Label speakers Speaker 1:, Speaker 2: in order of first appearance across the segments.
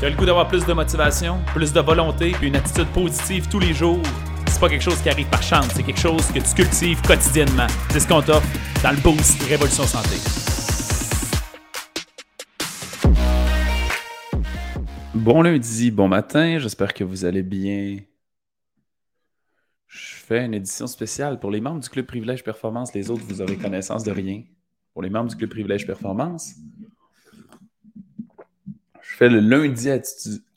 Speaker 1: Tu as le goût d'avoir plus de motivation, plus de volonté, puis une attitude positive tous les jours? C'est pas quelque chose qui arrive par chance, c'est quelque chose que tu cultives quotidiennement. C'est ce qu'on t'offre dans le Boost Révolution Santé. Bon lundi, bon matin, j'espère que vous allez bien. Je fais une édition spéciale pour les membres du Club Privilège Performance. Les autres, vous aurez connaissance de rien. Pour les membres du Club Privilège Performance, je fais le lundi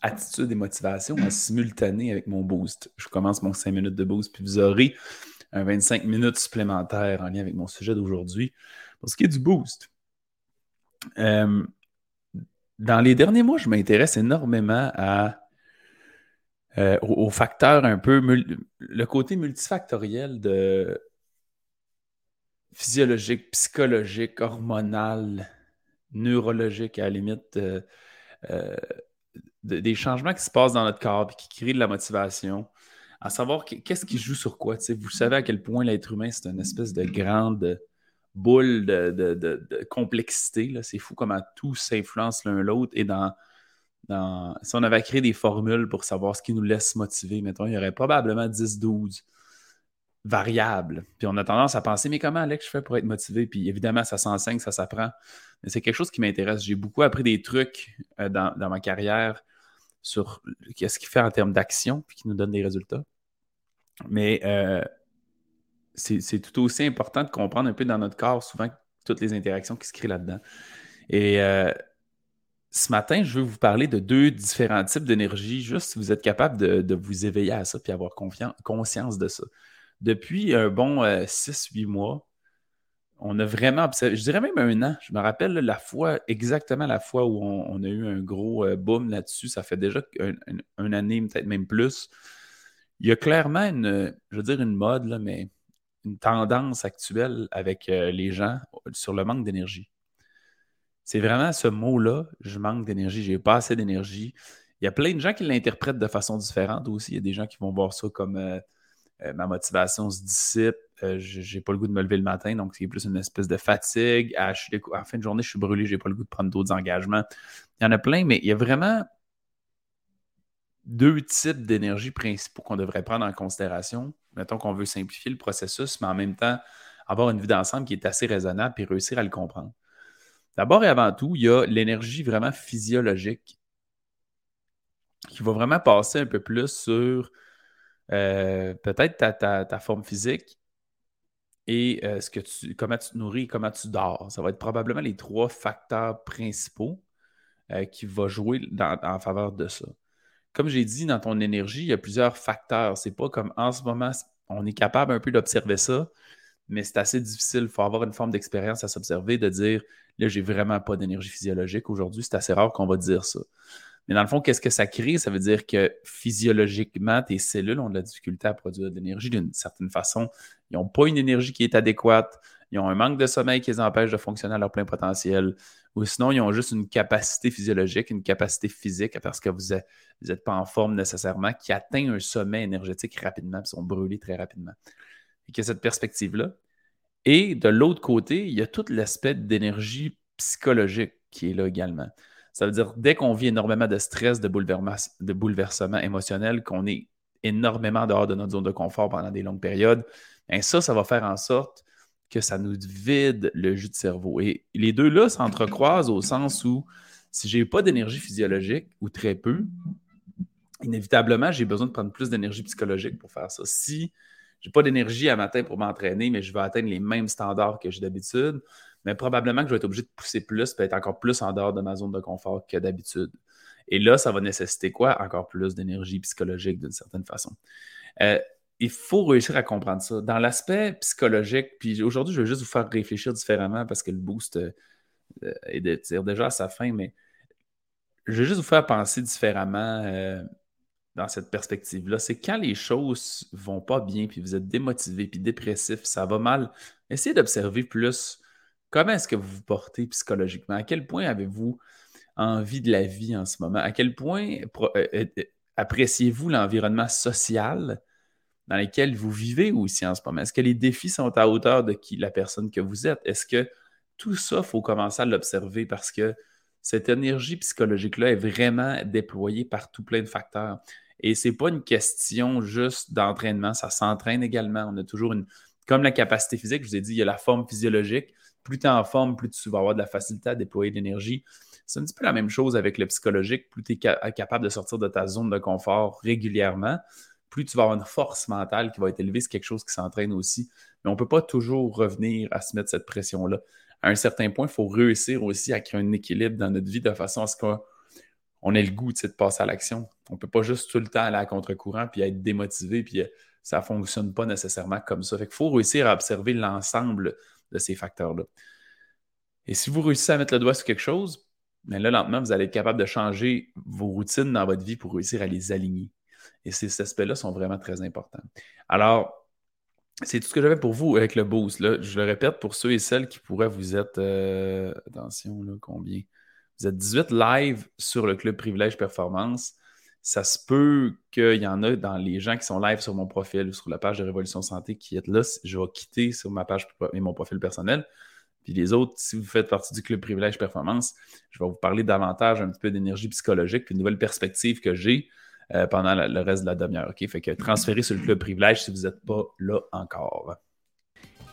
Speaker 1: attitude, et motivation en simultané avec mon boost. Je commence mon 5 minutes de boost, puis vous aurez un 25 minutes supplémentaire en lien avec mon sujet d'aujourd'hui. Pour ce qui est du boost, euh, dans les derniers mois, je m'intéresse énormément à, euh, aux, facteurs un peu, le côté multifactoriel de physiologique, psychologique, hormonal, neurologique à la limite. Euh, euh, des changements qui se passent dans notre corps et qui créent de la motivation, à savoir qu'est-ce qui joue sur quoi? Vous savez à quel point l'être humain, c'est une espèce de grande boule de, complexité. C'est fou comment tout s'influence l'un l'autre. Et dans, si on avait créé des formules pour savoir ce qui nous laisse motiver, mettons, il y aurait probablement 10-12 variables. Puis on a tendance à penser, mais comment Alex je fais pour être motivé? Puis évidemment, ça s'enseigne, ça s'apprend. Mais c'est quelque chose qui m'intéresse. J'ai beaucoup appris des trucs euh, dans, ma carrière sur ce qu'il fait en termes d'action, puis qui nous donne des résultats. Mais euh, c'est tout aussi important de comprendre un peu dans notre corps, souvent, toutes les interactions qui se créent là-dedans. Et euh, ce matin, je veux vous parler de deux différents types d'énergie, juste si vous êtes capable de, vous éveiller à ça puis avoir conscience de ça. Depuis un bon 6-8 mois, on a vraiment observé, je dirais même un an. Je me rappelle la fois, exactement la fois où on, a eu un gros euh, boom là-dessus. Ça fait déjà une année, peut-être même plus. Il y a clairement une, je veux dire une mode, là, mais une tendance actuelle avec euh, les gens sur le manque d'énergie. C'est vraiment ce mot-là, je manque d'énergie, j'ai pas assez d'énergie. Il y a plein de gens qui l'interprètent de façon différente aussi. Il y a des gens qui vont voir ça comme euh, euh, ma motivation se dissipe, euh, j'ai pas le goût de me lever le matin, donc c'est plus une espèce de fatigue. À, la fin de journée, je suis brûlé, j'ai pas le goût de prendre d'autres engagements. Il y en a plein, mais il y a vraiment deux types d'énergie principaux qu'on devrait prendre en considération. Mettons qu'on veut simplifier le processus, mais en même temps avoir une vue d'ensemble qui est assez raisonnable et réussir à le comprendre. D'abord et avant tout, il y a l'énergie vraiment physiologique qui va vraiment passer un peu plus sur euh, peut-être ta, forme physique et euh, ce que tu, comment tu te nourris, comment tu dors. Ça va être probablement les trois facteurs principaux euh, qui vont jouer en faveur de ça. Comme j'ai dit, dans ton énergie, il y a plusieurs facteurs. C'est pas comme en ce moment, on est capable un peu d'observer ça, mais c'est assez difficile. Il faut avoir une forme d'expérience à s'observer, de dire là, j'ai vraiment pas d'énergie physiologique aujourd'hui. C'est assez rare qu'on va dire ça. Mais dans le fond, qu'est-ce que ça crée? Ça veut dire que physiologiquement, tes cellules ont de la difficulté à produire de l'énergie d'une certaine façon. Ils n'ont pas une énergie qui est adéquate. Ils ont un manque de sommeil qui les empêche de fonctionner à leur plein potentiel. Ou sinon, ils ont juste une capacité physiologique, une capacité physique parce que vous n'êtes pas en forme nécessairement, qui atteint un sommet énergétique rapidement, puis sont brûlés très rapidement. Et qu'il y a cette perspective-là. Et de l'autre côté, il y a tout l'aspect d'énergie psychologique qui est là également. Ça veut dire, dès qu'on vit énormément de stress, de, de bouleversement émotionnel, qu'on est énormément dehors de notre zone de confort pendant des longues périodes, bien ça, ça va faire en sorte que ça nous vide le jus de cerveau. Et les deux-là s'entrecroisent au sens où si je n'ai pas d'énergie physiologique ou très peu, inévitablement, j'ai besoin de prendre plus d'énergie psychologique pour faire ça. Si je n'ai pas d'énergie à matin pour m'entraîner, mais je veux atteindre les mêmes standards que j'ai d'habitude, mais probablement que je vais être obligé de pousser plus, peut être encore plus en dehors de ma zone de confort que d'habitude. Et là, ça va nécessiter quoi? Encore plus d'énergie psychologique d'une certaine façon. Euh, il faut réussir à comprendre ça. Dans l'aspect psychologique, puis aujourd'hui, je vais juste vous faire réfléchir différemment parce que le boost euh, est déjà à sa fin, mais je vais juste vous faire penser différemment euh, dans cette perspective-là. C'est quand les choses vont pas bien, puis vous êtes démotivé, puis dépressif, ça va mal, essayez d'observer plus Comment est-ce que vous vous portez psychologiquement? À quel point avez-vous envie de la vie en ce moment? À quel point euh, euh, euh, appréciez-vous l'environnement social dans lequel vous vivez aussi en ce moment? Est-ce que les défis sont à hauteur de qui la personne que vous êtes? Est-ce que tout ça, il faut commencer à l'observer parce que cette énergie psychologique-là est vraiment déployée par tout plein de facteurs. Et ce n'est pas une question juste d'entraînement, ça s'entraîne également. On a toujours une. Comme la capacité physique, je vous ai dit, il y a la forme physiologique. Plus tu es en forme, plus tu vas avoir de la facilité à déployer de l'énergie. C'est un petit peu la même chose avec le psychologique. Plus tu es capable de sortir de ta zone de confort régulièrement, plus tu vas avoir une force mentale qui va être élevée. C'est quelque chose qui s'entraîne aussi. Mais on ne peut pas toujours revenir à se mettre cette pression-là. À un certain point, il faut réussir aussi à créer un équilibre dans notre vie de façon à ce qu'on ait le goût de passer à l'action. On ne peut pas juste tout le temps aller à contre-courant puis être démotivé, puis ça ne fonctionne pas nécessairement comme ça. Il faut réussir à observer l'ensemble de ces facteurs-là. Et si vous réussissez à mettre le doigt sur quelque chose, mais là, lentement, vous allez être capable de changer vos routines dans votre vie pour réussir à les aligner. Et ces aspects-là sont vraiment très importants. Alors, c'est tout ce que j'avais pour vous avec le boost. Là. Je le répète pour ceux et celles qui pourraient vous être. Euh, attention, là, combien? Vous êtes 18 live sur le Club Privilège Performance. Ça se peut qu'il y en a dans les gens qui sont live sur mon profil, sur la page de Révolution Santé qui est là. Je vais quitter sur ma page et mon profil personnel. Puis les autres, si vous faites partie du club Privilège Performance, je vais vous parler davantage un petit peu d'énergie psychologique, puis une nouvelle perspective que j'ai euh, pendant le reste de la demi-heure. OK? Fait que transférez sur le club Privilège si vous n'êtes pas là encore.